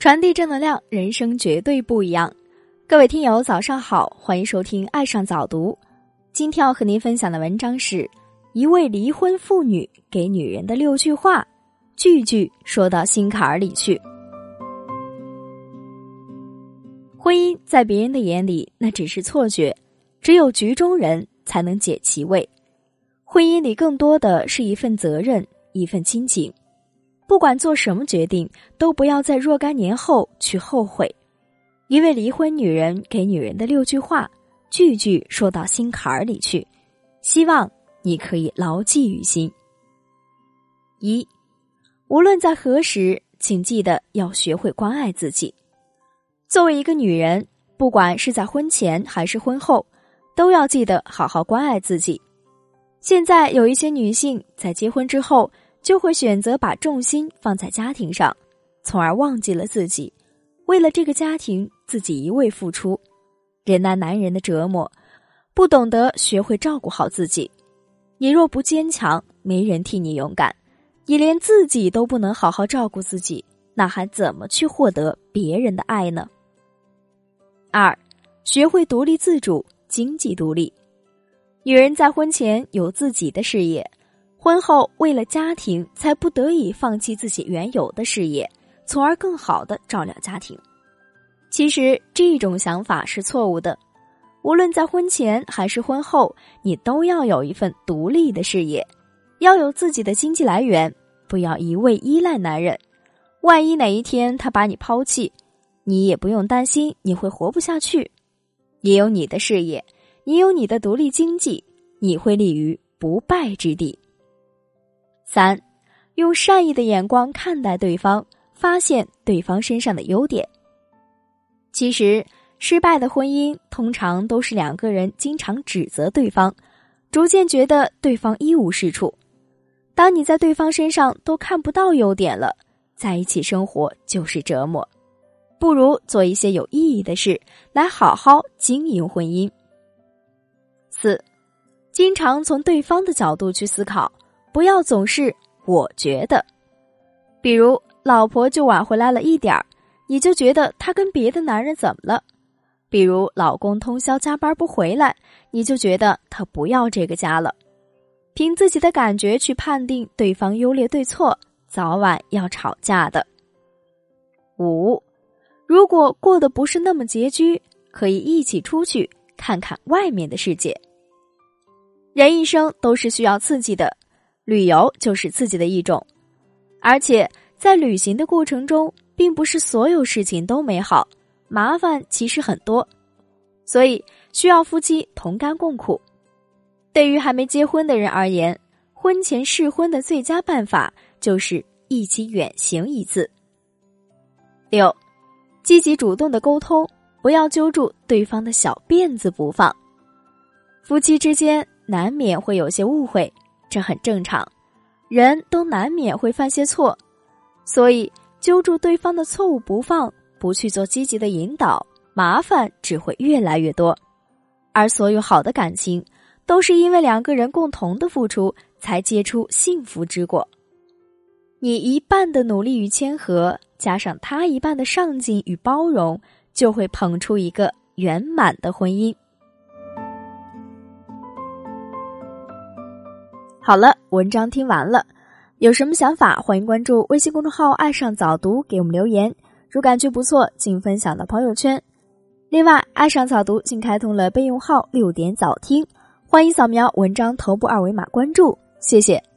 传递正能量，人生绝对不一样。各位听友，早上好，欢迎收听《爱上早读》。今天要和您分享的文章是一位离婚妇女给女人的六句话，句句说到心坎儿里去。婚姻在别人的眼里那只是错觉，只有局中人才能解其味。婚姻里更多的是一份责任，一份亲情。不管做什么决定，都不要在若干年后去后悔。一位离婚女人给女人的六句话，句句说到心坎儿里去，希望你可以牢记于心。一，无论在何时，请记得要学会关爱自己。作为一个女人，不管是在婚前还是婚后，都要记得好好关爱自己。现在有一些女性在结婚之后。就会选择把重心放在家庭上，从而忘记了自己。为了这个家庭，自己一味付出，忍耐男人的折磨，不懂得学会照顾好自己。你若不坚强，没人替你勇敢。你连自己都不能好好照顾自己，那还怎么去获得别人的爱呢？二，学会独立自主，经济独立。女人在婚前有自己的事业。婚后为了家庭，才不得已放弃自己原有的事业，从而更好的照料家庭。其实这种想法是错误的。无论在婚前还是婚后，你都要有一份独立的事业，要有自己的经济来源，不要一味依赖男人。万一哪一天他把你抛弃，你也不用担心你会活不下去。你有你的事业，你有你的独立经济，你会立于不败之地。三，用善意的眼光看待对方，发现对方身上的优点。其实，失败的婚姻通常都是两个人经常指责对方，逐渐觉得对方一无是处。当你在对方身上都看不到优点了，在一起生活就是折磨。不如做一些有意义的事，来好好经营婚姻。四，经常从对方的角度去思考。不要总是我觉得，比如老婆就晚回来了一点儿，你就觉得她跟别的男人怎么了；比如老公通宵加班不回来，你就觉得他不要这个家了。凭自己的感觉去判定对方优劣对错，早晚要吵架的。五，如果过得不是那么拮据，可以一起出去看看外面的世界。人一生都是需要刺激的。旅游就是刺激的一种，而且在旅行的过程中，并不是所有事情都美好，麻烦其实很多，所以需要夫妻同甘共苦。对于还没结婚的人而言，婚前试婚的最佳办法就是一起远行一次。六，积极主动的沟通，不要揪住对方的小辫子不放。夫妻之间难免会有些误会。这很正常，人都难免会犯些错，所以揪住对方的错误不放，不去做积极的引导，麻烦只会越来越多。而所有好的感情，都是因为两个人共同的付出，才结出幸福之果。你一半的努力与谦和，加上他一半的上进与包容，就会捧出一个圆满的婚姻。好了，文章听完了，有什么想法，欢迎关注微信公众号“爱上早读”，给我们留言。如感觉不错，请分享到朋友圈。另外，爱上早读竟开通了备用号“六点早听”，欢迎扫描文章头部二维码关注，谢谢。